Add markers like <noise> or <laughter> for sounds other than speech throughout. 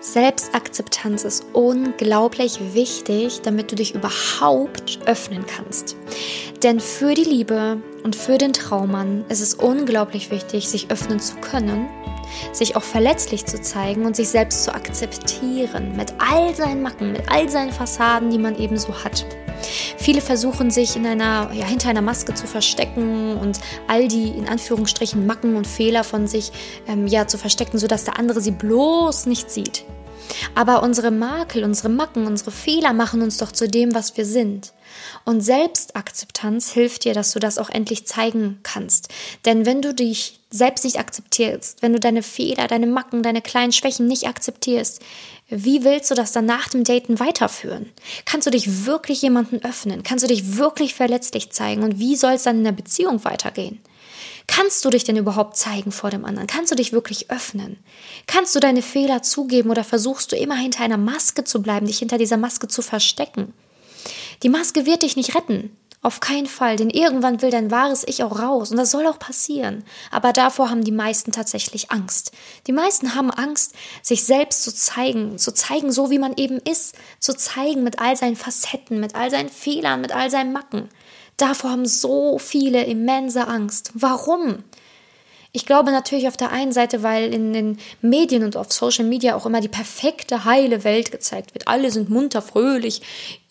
Selbstakzeptanz ist unglaublich wichtig, damit du dich überhaupt öffnen kannst. Denn für die Liebe und für den Traummann ist es unglaublich wichtig, sich öffnen zu können, sich auch verletzlich zu zeigen und sich selbst zu akzeptieren mit all seinen Macken, mit all seinen Fassaden, die man eben so hat. Viele versuchen sich in einer, ja, hinter einer Maske zu verstecken und all die in Anführungsstrichen Macken und Fehler von sich ähm, ja, zu verstecken, sodass der andere sie bloß nicht sieht. Aber unsere Makel, unsere Macken, unsere Fehler machen uns doch zu dem, was wir sind. Und Selbstakzeptanz hilft dir, dass du das auch endlich zeigen kannst. Denn wenn du dich selbst nicht akzeptierst, wenn du deine Fehler, deine Macken, deine kleinen Schwächen nicht akzeptierst, wie willst du das dann nach dem Daten weiterführen? Kannst du dich wirklich jemanden öffnen? Kannst du dich wirklich verletzlich zeigen? Und wie soll es dann in der Beziehung weitergehen? Kannst du dich denn überhaupt zeigen vor dem anderen? Kannst du dich wirklich öffnen? Kannst du deine Fehler zugeben oder versuchst du immer hinter einer Maske zu bleiben, dich hinter dieser Maske zu verstecken? Die Maske wird dich nicht retten. Auf keinen Fall, denn irgendwann will dein wahres Ich auch raus und das soll auch passieren. Aber davor haben die meisten tatsächlich Angst. Die meisten haben Angst, sich selbst zu zeigen, zu zeigen, so wie man eben ist, zu zeigen mit all seinen Facetten, mit all seinen Fehlern, mit all seinen Macken. Davor haben so viele immense Angst. Warum? Ich glaube natürlich auf der einen Seite, weil in den Medien und auf Social Media auch immer die perfekte, heile Welt gezeigt wird. Alle sind munter, fröhlich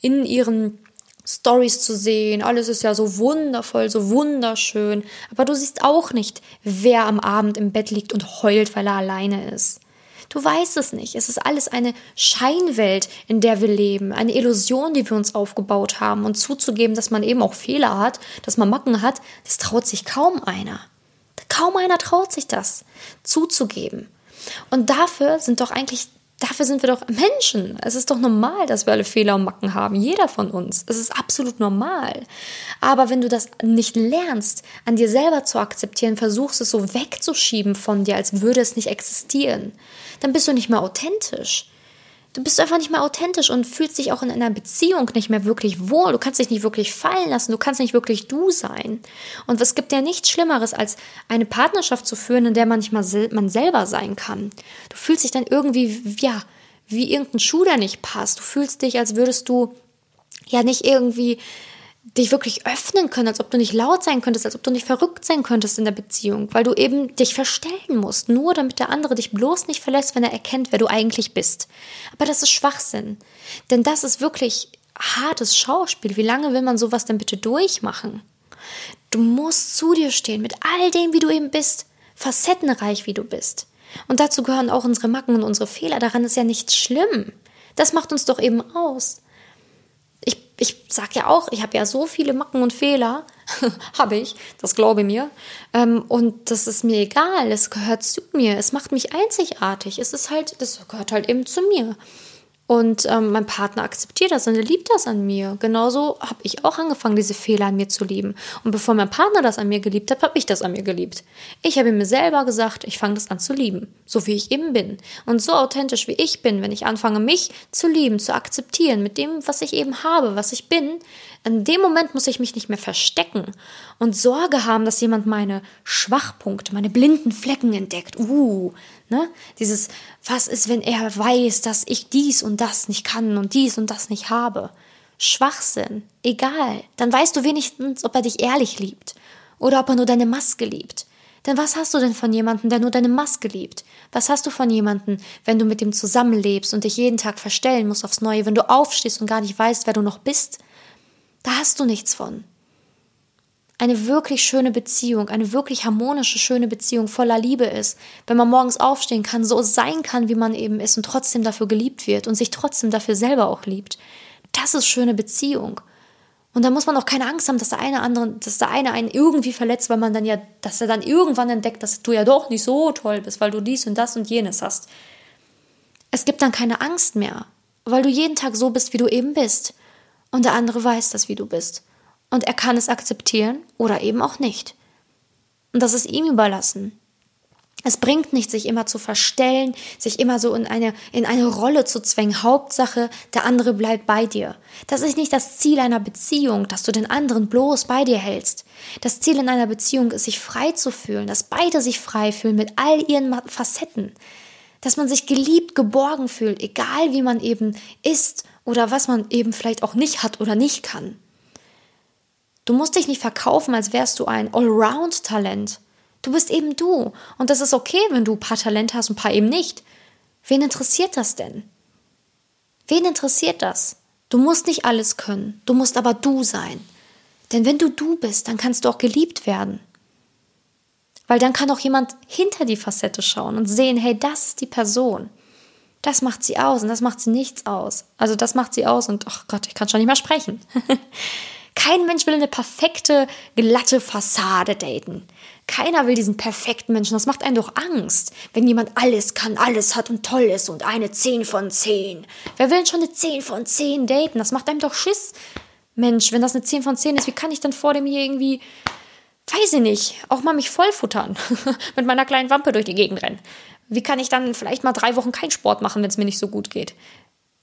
in ihren Stories zu sehen. Alles ist ja so wundervoll, so wunderschön. Aber du siehst auch nicht, wer am Abend im Bett liegt und heult, weil er alleine ist. Du weißt es nicht. Es ist alles eine Scheinwelt, in der wir leben, eine Illusion, die wir uns aufgebaut haben. Und zuzugeben, dass man eben auch Fehler hat, dass man Macken hat, das traut sich kaum einer. Kaum einer traut sich das zuzugeben. Und dafür sind doch eigentlich, dafür sind wir doch Menschen. Es ist doch normal, dass wir alle Fehler und Macken haben. Jeder von uns. Es ist absolut normal. Aber wenn du das nicht lernst, an dir selber zu akzeptieren, versuchst es so wegzuschieben von dir, als würde es nicht existieren, dann bist du nicht mehr authentisch. Du bist einfach nicht mehr authentisch und fühlst dich auch in einer Beziehung nicht mehr wirklich wohl. Du kannst dich nicht wirklich fallen lassen. Du kannst nicht wirklich du sein. Und es gibt ja nichts Schlimmeres, als eine Partnerschaft zu führen, in der man nicht mal sel man selber sein kann. Du fühlst dich dann irgendwie, ja, wie irgendein Schuh, der nicht passt. Du fühlst dich, als würdest du ja nicht irgendwie dich wirklich öffnen können, als ob du nicht laut sein könntest, als ob du nicht verrückt sein könntest in der Beziehung, weil du eben dich verstellen musst, nur damit der andere dich bloß nicht verlässt, wenn er erkennt, wer du eigentlich bist. Aber das ist Schwachsinn, denn das ist wirklich hartes Schauspiel. Wie lange will man sowas denn bitte durchmachen? Du musst zu dir stehen mit all dem, wie du eben bist, facettenreich, wie du bist. Und dazu gehören auch unsere Macken und unsere Fehler. Daran ist ja nichts schlimm. Das macht uns doch eben aus ich sag ja auch, ich habe ja so viele Macken und Fehler, <laughs> habe ich, das glaube mir. Ähm, und das ist mir egal, es gehört zu mir, es macht mich einzigartig. Es ist halt, das gehört halt eben zu mir. Und ähm, mein Partner akzeptiert das und er liebt das an mir. Genauso habe ich auch angefangen, diese Fehler an mir zu lieben. Und bevor mein Partner das an mir geliebt hat, habe ich das an mir geliebt. Ich habe mir selber gesagt, ich fange das an zu lieben, so wie ich eben bin. Und so authentisch wie ich bin, wenn ich anfange, mich zu lieben, zu akzeptieren, mit dem, was ich eben habe, was ich bin, in dem Moment muss ich mich nicht mehr verstecken und Sorge haben, dass jemand meine Schwachpunkte, meine blinden Flecken entdeckt. Uh, ne? Dieses, was ist, wenn er weiß, dass ich dies und das nicht kann und dies und das nicht habe? Schwachsinn. Egal. Dann weißt du wenigstens, ob er dich ehrlich liebt oder ob er nur deine Maske liebt. Denn was hast du denn von jemandem, der nur deine Maske liebt? Was hast du von jemandem, wenn du mit ihm zusammenlebst und dich jeden Tag verstellen musst aufs Neue, wenn du aufstehst und gar nicht weißt, wer du noch bist? Da hast du nichts von. Eine wirklich schöne Beziehung, eine wirklich harmonische, schöne Beziehung voller Liebe ist, wenn man morgens aufstehen kann, so sein kann, wie man eben ist und trotzdem dafür geliebt wird und sich trotzdem dafür selber auch liebt. Das ist schöne Beziehung. Und da muss man auch keine Angst haben, dass der eine andere, dass der eine einen irgendwie verletzt, weil man dann ja, dass er dann irgendwann entdeckt, dass du ja doch nicht so toll bist, weil du dies und das und jenes hast. Es gibt dann keine Angst mehr, weil du jeden Tag so bist, wie du eben bist. Und der andere weiß das, wie du bist. Und er kann es akzeptieren oder eben auch nicht. Und das ist ihm überlassen. Es bringt nicht, sich immer zu verstellen, sich immer so in eine, in eine Rolle zu zwängen. Hauptsache, der andere bleibt bei dir. Das ist nicht das Ziel einer Beziehung, dass du den anderen bloß bei dir hältst. Das Ziel in einer Beziehung ist, sich frei zu fühlen, dass beide sich frei fühlen mit all ihren Facetten. Dass man sich geliebt, geborgen fühlt, egal wie man eben ist oder was man eben vielleicht auch nicht hat oder nicht kann. Du musst dich nicht verkaufen, als wärst du ein Allround-Talent. Du bist eben du. Und das ist okay, wenn du ein paar Talente hast und ein paar eben nicht. Wen interessiert das denn? Wen interessiert das? Du musst nicht alles können, du musst aber du sein. Denn wenn du du bist, dann kannst du auch geliebt werden. Weil dann kann auch jemand hinter die Facette schauen und sehen, hey, das ist die Person. Das macht sie aus und das macht sie nichts aus. Also das macht sie aus und, ach Gott, ich kann schon nicht mehr sprechen. <laughs> Kein Mensch will eine perfekte, glatte Fassade daten. Keiner will diesen perfekten Menschen. Das macht einen doch Angst, wenn jemand alles kann, alles hat und toll ist und eine 10 von 10. Wer will denn schon eine 10 von 10 daten? Das macht einem doch Schiss. Mensch, wenn das eine 10 von 10 ist, wie kann ich dann vor dem hier irgendwie, weiß ich nicht, auch mal mich vollfuttern, <laughs> mit meiner kleinen Wampe durch die Gegend rennen? Wie kann ich dann vielleicht mal drei Wochen keinen Sport machen, wenn es mir nicht so gut geht?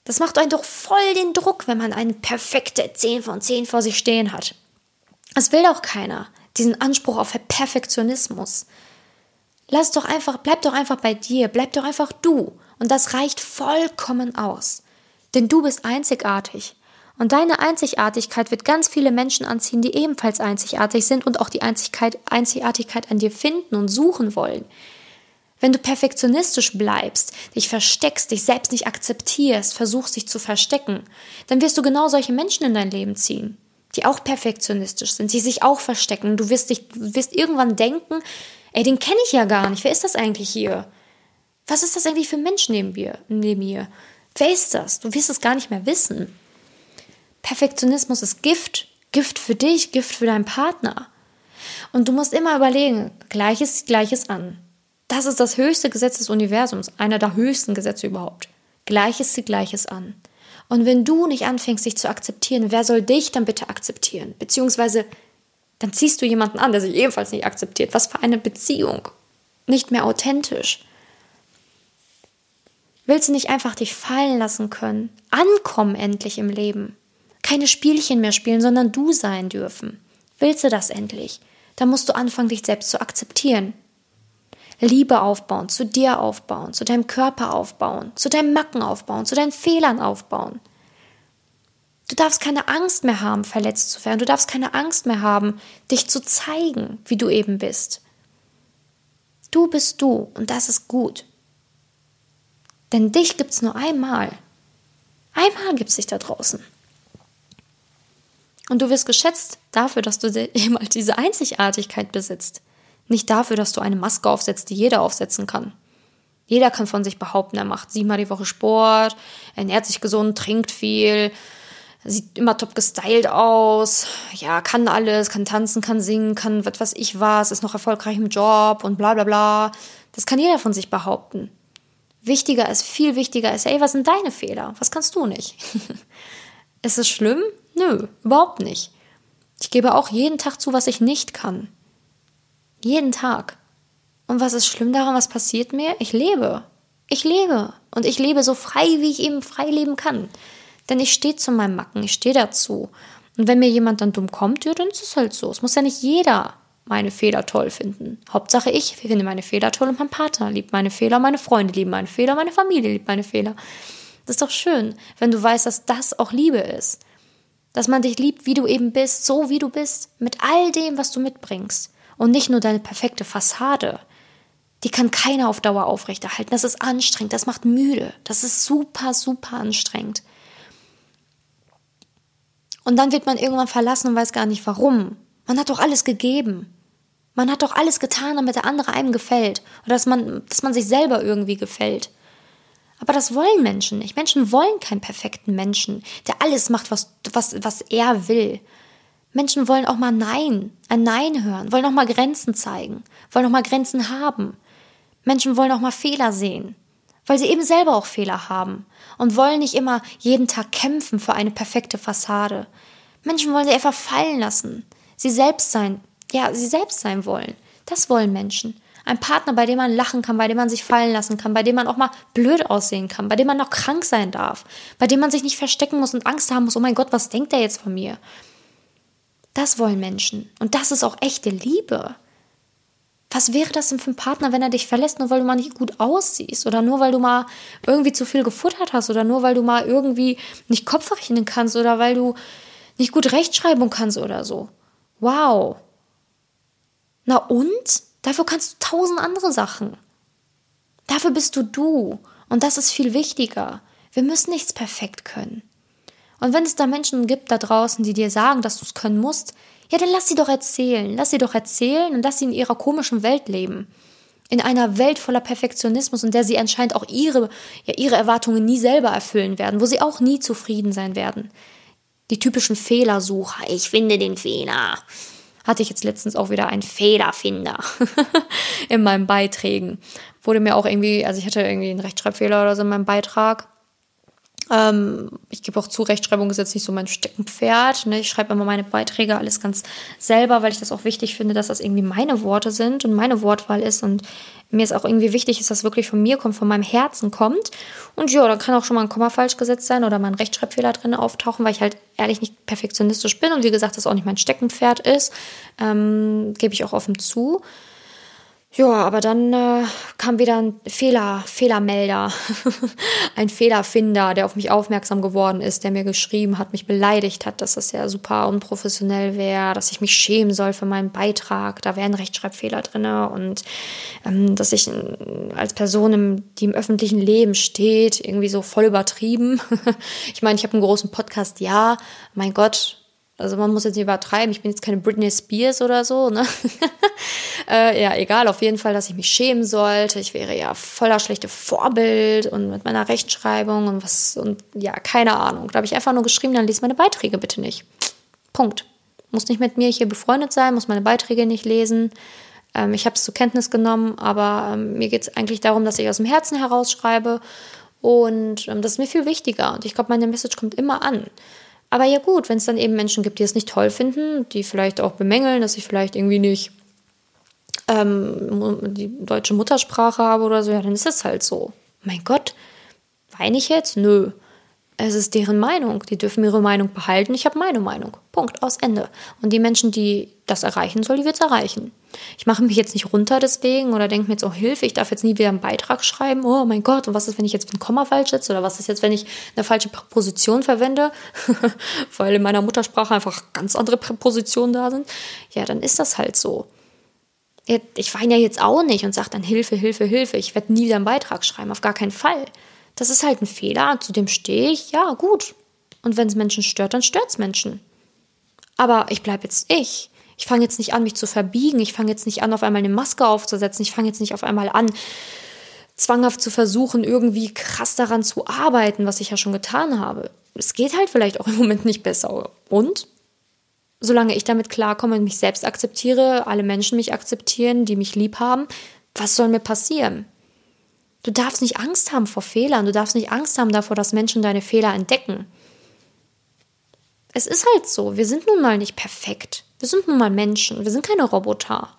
Das macht einen doch voll den Druck, wenn man eine perfekte 10 von 10 vor sich stehen hat. Das will doch keiner, diesen Anspruch auf Perfektionismus. Lass doch einfach, bleib doch einfach bei dir, bleib doch einfach du. Und das reicht vollkommen aus. Denn du bist einzigartig. Und deine Einzigartigkeit wird ganz viele Menschen anziehen, die ebenfalls einzigartig sind und auch die Einzigkeit, Einzigartigkeit an dir finden und suchen wollen. Wenn du perfektionistisch bleibst, dich versteckst, dich selbst nicht akzeptierst, versuchst dich zu verstecken, dann wirst du genau solche Menschen in dein Leben ziehen, die auch perfektionistisch sind, die sich auch verstecken. Du wirst dich, du wirst irgendwann denken, ey, den kenne ich ja gar nicht. Wer ist das eigentlich hier? Was ist das eigentlich für ein Mensch neben mir? Neben mir? Wer ist das? Du wirst es gar nicht mehr wissen. Perfektionismus ist Gift. Gift für dich, Gift für deinen Partner. Und du musst immer überlegen, Gleiches Gleiches an. Das ist das höchste Gesetz des Universums, einer der höchsten Gesetze überhaupt. Gleiches zieht Gleiches an. Und wenn du nicht anfängst, dich zu akzeptieren, wer soll dich dann bitte akzeptieren? Beziehungsweise, dann ziehst du jemanden an, der sich ebenfalls nicht akzeptiert. Was für eine Beziehung. Nicht mehr authentisch. Willst du nicht einfach dich fallen lassen können? Ankommen endlich im Leben. Keine Spielchen mehr spielen, sondern du sein dürfen. Willst du das endlich? Dann musst du anfangen, dich selbst zu akzeptieren. Liebe aufbauen, zu dir aufbauen, zu deinem Körper aufbauen, zu deinen Macken aufbauen, zu deinen Fehlern aufbauen. Du darfst keine Angst mehr haben, verletzt zu werden. Du darfst keine Angst mehr haben, dich zu zeigen, wie du eben bist. Du bist du und das ist gut. Denn dich gibt es nur einmal. Einmal gibt es dich da draußen. Und du wirst geschätzt dafür, dass du <laughs> eben diese Einzigartigkeit besitzt. Nicht dafür, dass du eine Maske aufsetzt, die jeder aufsetzen kann. Jeder kann von sich behaupten, er macht siebenmal die Woche Sport, ernährt sich gesund, trinkt viel, sieht immer top gestylt aus, ja, kann alles, kann tanzen, kann singen, kann was weiß ich was, ist noch erfolgreich im Job und bla bla bla. Das kann jeder von sich behaupten. Wichtiger ist, viel wichtiger ist, ey, was sind deine Fehler? Was kannst du nicht? <laughs> ist es schlimm? Nö, überhaupt nicht. Ich gebe auch jeden Tag zu, was ich nicht kann. Jeden Tag. Und was ist schlimm daran? Was passiert mir? Ich lebe. Ich lebe. Und ich lebe so frei, wie ich eben frei leben kann. Denn ich stehe zu meinem Macken, ich stehe dazu. Und wenn mir jemand dann dumm kommt, ja, dann ist es halt so. Es muss ja nicht jeder meine Fehler toll finden. Hauptsache ich finde meine Fehler toll und mein Partner liebt meine Fehler, meine Freunde lieben meine Fehler, meine Familie liebt meine Fehler. Das ist doch schön, wenn du weißt, dass das auch Liebe ist. Dass man dich liebt, wie du eben bist, so wie du bist, mit all dem, was du mitbringst. Und nicht nur deine perfekte Fassade. Die kann keiner auf Dauer aufrechterhalten. Das ist anstrengend, das macht müde. Das ist super, super anstrengend. Und dann wird man irgendwann verlassen und weiß gar nicht warum. Man hat doch alles gegeben. Man hat doch alles getan, damit der andere einem gefällt. Oder dass man, dass man sich selber irgendwie gefällt. Aber das wollen Menschen nicht. Menschen wollen keinen perfekten Menschen, der alles macht, was, was, was er will. Menschen wollen auch mal Nein, ein Nein hören, wollen auch mal Grenzen zeigen, wollen auch mal Grenzen haben. Menschen wollen auch mal Fehler sehen, weil sie eben selber auch Fehler haben und wollen nicht immer jeden Tag kämpfen für eine perfekte Fassade. Menschen wollen sie einfach fallen lassen, sie selbst sein, ja, sie selbst sein wollen. Das wollen Menschen. Ein Partner, bei dem man lachen kann, bei dem man sich fallen lassen kann, bei dem man auch mal blöd aussehen kann, bei dem man noch krank sein darf, bei dem man sich nicht verstecken muss und Angst haben muss, oh mein Gott, was denkt er jetzt von mir? Das wollen Menschen. Und das ist auch echte Liebe. Was wäre das denn für ein Partner, wenn er dich verlässt, nur weil du mal nicht gut aussiehst oder nur weil du mal irgendwie zu viel gefuttert hast oder nur weil du mal irgendwie nicht Kopf rechnen kannst oder weil du nicht gut Rechtschreibung kannst oder so? Wow. Na und? Dafür kannst du tausend andere Sachen. Dafür bist du du. Und das ist viel wichtiger. Wir müssen nichts perfekt können. Und wenn es da Menschen gibt da draußen, die dir sagen, dass du es können musst, ja, dann lass sie doch erzählen. Lass sie doch erzählen und lass sie in ihrer komischen Welt leben. In einer Welt voller Perfektionismus, in der sie anscheinend auch ihre, ja, ihre Erwartungen nie selber erfüllen werden, wo sie auch nie zufrieden sein werden. Die typischen Fehlersucher. Ich finde den Fehler. Hatte ich jetzt letztens auch wieder einen Fehlerfinder <laughs> in meinen Beiträgen. Wurde mir auch irgendwie, also ich hatte irgendwie einen Rechtschreibfehler oder so in meinem Beitrag. Ähm, ich gebe auch zu, Rechtschreibung ist jetzt nicht so mein Steckenpferd. Ne? Ich schreibe immer meine Beiträge alles ganz selber, weil ich das auch wichtig finde, dass das irgendwie meine Worte sind und meine Wortwahl ist. Und mir ist auch irgendwie wichtig, dass das wirklich von mir kommt, von meinem Herzen kommt. Und ja, da kann auch schon mal ein Komma falsch gesetzt sein oder mal ein Rechtschreibfehler drin auftauchen, weil ich halt ehrlich nicht perfektionistisch bin und wie gesagt, das auch nicht mein Steckenpferd ist. Ähm, gebe ich auch offen zu. Ja, aber dann äh, kam wieder ein Fehler, Fehlermelder, <laughs> ein Fehlerfinder, der auf mich aufmerksam geworden ist, der mir geschrieben hat, mich beleidigt hat, dass das ja super unprofessionell wäre, dass ich mich schämen soll für meinen Beitrag, da wären Rechtschreibfehler drin und ähm, dass ich als Person, im, die im öffentlichen Leben steht, irgendwie so voll übertrieben. <laughs> ich meine, ich habe einen großen Podcast, ja, mein Gott, also man muss jetzt nicht übertreiben, ich bin jetzt keine Britney Spears oder so, ne? <laughs> äh, ja, egal, auf jeden Fall, dass ich mich schämen sollte. Ich wäre ja voller schlechte Vorbild und mit meiner Rechtschreibung und was und ja, keine Ahnung. Da habe ich einfach nur geschrieben, dann lies meine Beiträge bitte nicht. Punkt. Muss nicht mit mir hier befreundet sein, muss meine Beiträge nicht lesen. Ähm, ich habe es zur Kenntnis genommen, aber ähm, mir geht es eigentlich darum, dass ich aus dem Herzen heraus schreibe und ähm, das ist mir viel wichtiger. Und ich glaube, meine Message kommt immer an. Aber ja gut, wenn es dann eben Menschen gibt, die es nicht toll finden, die vielleicht auch bemängeln, dass ich vielleicht irgendwie nicht ähm, die deutsche Muttersprache habe oder so, ja, dann ist es halt so. Mein Gott, weine ich jetzt? Nö. Es ist deren Meinung. Die dürfen ihre Meinung behalten. Ich habe meine Meinung. Punkt. Aus Ende. Und die Menschen, die das erreichen soll, die wird es erreichen. Ich mache mich jetzt nicht runter deswegen oder denke mir jetzt, oh Hilfe, ich darf jetzt nie wieder einen Beitrag schreiben. Oh mein Gott, und was ist, wenn ich jetzt ein Komma falsch setze? Oder was ist jetzt, wenn ich eine falsche Präposition verwende? <laughs> Weil in meiner Muttersprache einfach ganz andere Präpositionen da sind. Ja, dann ist das halt so. Ich weine ja jetzt auch nicht und sage dann Hilfe, Hilfe, Hilfe. Ich werde nie wieder einen Beitrag schreiben. Auf gar keinen Fall. Das ist halt ein Fehler, zu dem stehe ich, ja, gut. Und wenn es Menschen stört, dann stört es Menschen. Aber ich bleibe jetzt ich. Ich fange jetzt nicht an, mich zu verbiegen. Ich fange jetzt nicht an, auf einmal eine Maske aufzusetzen. Ich fange jetzt nicht auf einmal an, zwanghaft zu versuchen, irgendwie krass daran zu arbeiten, was ich ja schon getan habe. Es geht halt vielleicht auch im Moment nicht besser. Und? Solange ich damit klarkomme und mich selbst akzeptiere, alle Menschen mich akzeptieren, die mich lieb haben, was soll mir passieren? Du darfst nicht Angst haben vor Fehlern. Du darfst nicht Angst haben davor, dass Menschen deine Fehler entdecken. Es ist halt so. Wir sind nun mal nicht perfekt. Wir sind nun mal Menschen. Wir sind keine Roboter.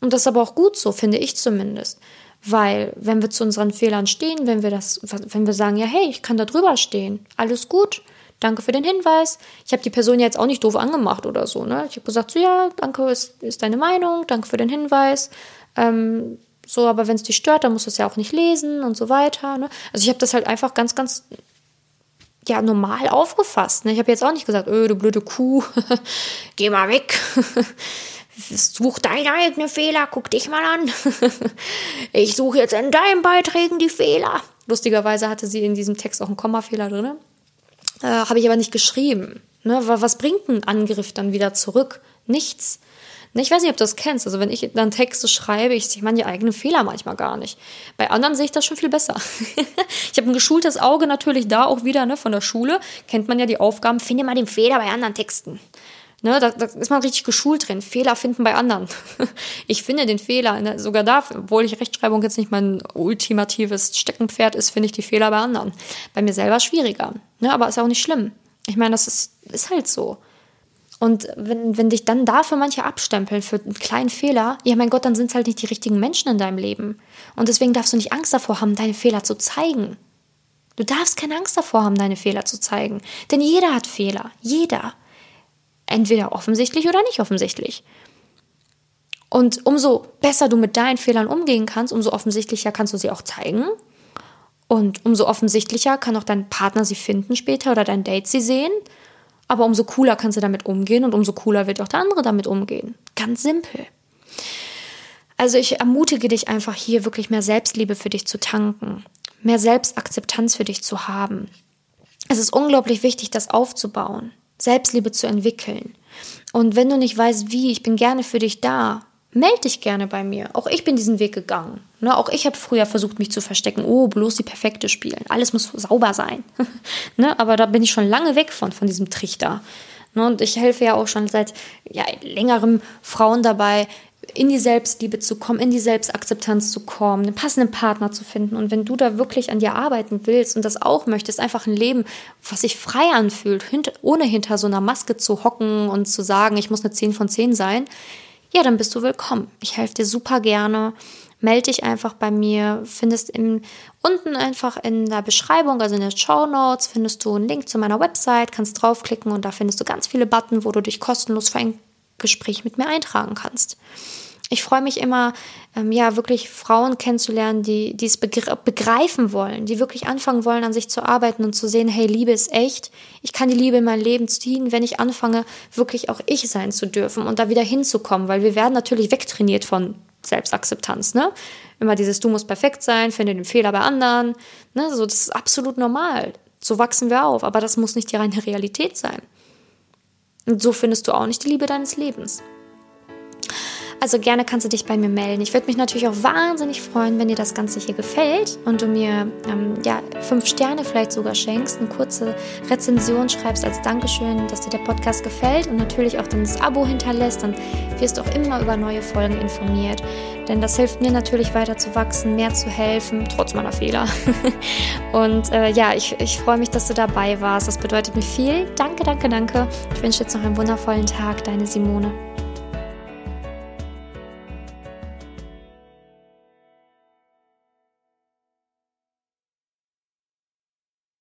Und das ist aber auch gut so, finde ich zumindest. Weil, wenn wir zu unseren Fehlern stehen, wenn wir das, wenn wir sagen, ja, hey, ich kann da drüber stehen, alles gut, danke für den Hinweis. Ich habe die Person jetzt auch nicht doof angemacht oder so, ne? Ich habe gesagt, so, ja, danke, ist, ist deine Meinung, danke für den Hinweis. Ähm, so, aber wenn es dich stört, dann musst du es ja auch nicht lesen und so weiter. Ne? Also ich habe das halt einfach ganz, ganz ja, normal aufgefasst. Ne? Ich habe jetzt auch nicht gesagt, öh, du blöde Kuh, <laughs> geh mal weg. <laughs> Such deine eigenen Fehler, guck dich mal an. <laughs> ich suche jetzt in deinen Beiträgen die Fehler. Lustigerweise hatte sie in diesem Text auch einen Kommafehler drin. Äh, habe ich aber nicht geschrieben. Ne? Was bringt ein Angriff dann wieder zurück? Nichts. Ich weiß nicht, ob du das kennst. Also wenn ich dann Texte schreibe, ich sehe meine eigenen Fehler manchmal gar nicht. Bei anderen sehe ich das schon viel besser. <laughs> ich habe ein geschultes Auge natürlich da auch wieder ne, von der Schule. Kennt man ja die Aufgaben, finde mal den Fehler bei anderen Texten. Ne, da, da ist man richtig geschult drin. Fehler finden bei anderen. <laughs> ich finde den Fehler, ne, sogar da, obwohl ich Rechtschreibung jetzt nicht mein ultimatives Steckenpferd ist, finde ich die Fehler bei anderen. Bei mir selber schwieriger. Ne, aber ist auch nicht schlimm. Ich meine, das ist, ist halt so. Und wenn, wenn dich dann dafür manche abstempeln für einen kleinen Fehler, ja mein Gott, dann sind es halt nicht die richtigen Menschen in deinem Leben. Und deswegen darfst du nicht Angst davor haben, deine Fehler zu zeigen. Du darfst keine Angst davor haben, deine Fehler zu zeigen. Denn jeder hat Fehler. Jeder. Entweder offensichtlich oder nicht offensichtlich. Und umso besser du mit deinen Fehlern umgehen kannst, umso offensichtlicher kannst du sie auch zeigen. Und umso offensichtlicher kann auch dein Partner sie finden später oder dein Date sie sehen. Aber umso cooler kannst du damit umgehen und umso cooler wird auch der andere damit umgehen. Ganz simpel. Also ich ermutige dich einfach hier wirklich mehr Selbstliebe für dich zu tanken, mehr Selbstakzeptanz für dich zu haben. Es ist unglaublich wichtig, das aufzubauen, Selbstliebe zu entwickeln. Und wenn du nicht weißt, wie, ich bin gerne für dich da, melde dich gerne bei mir. Auch ich bin diesen Weg gegangen. Ne, auch ich habe früher versucht, mich zu verstecken. Oh, bloß die perfekte spielen. Alles muss sauber sein. <laughs> ne, aber da bin ich schon lange weg von, von diesem Trichter. Ne, und ich helfe ja auch schon seit ja, längerem Frauen dabei, in die Selbstliebe zu kommen, in die Selbstakzeptanz zu kommen, einen passenden Partner zu finden. Und wenn du da wirklich an dir arbeiten willst und das auch möchtest, einfach ein Leben, was sich frei anfühlt, ohne hinter so einer Maske zu hocken und zu sagen, ich muss eine 10 von 10 sein, ja, dann bist du willkommen. Ich helfe dir super gerne. Melde dich einfach bei mir. Findest im, unten einfach in der Beschreibung, also in den Show Notes, findest du einen Link zu meiner Website, kannst draufklicken und da findest du ganz viele Button, wo du dich kostenlos für ein Gespräch mit mir eintragen kannst. Ich freue mich immer, ähm, ja, wirklich Frauen kennenzulernen, die, es begreifen wollen, die wirklich anfangen wollen, an sich zu arbeiten und zu sehen, hey, Liebe ist echt. Ich kann die Liebe in mein Leben ziehen, wenn ich anfange, wirklich auch ich sein zu dürfen und da wieder hinzukommen, weil wir werden natürlich wegtrainiert von Selbstakzeptanz, ne? Immer dieses, du musst perfekt sein, finde den Fehler bei anderen, ne? So, das ist absolut normal. So wachsen wir auf, aber das muss nicht die reine Realität sein. Und so findest du auch nicht die Liebe deines Lebens. Also gerne kannst du dich bei mir melden. Ich würde mich natürlich auch wahnsinnig freuen, wenn dir das Ganze hier gefällt und du mir ähm, ja, fünf Sterne vielleicht sogar schenkst, eine kurze Rezension schreibst als Dankeschön, dass dir der Podcast gefällt und natürlich auch dann das Abo hinterlässt. Dann wirst du auch immer über neue Folgen informiert. Denn das hilft mir natürlich weiter zu wachsen, mehr zu helfen, trotz meiner Fehler. <laughs> und äh, ja, ich, ich freue mich, dass du dabei warst. Das bedeutet mir viel. Danke, danke, danke. Ich wünsche jetzt noch einen wundervollen Tag. Deine Simone.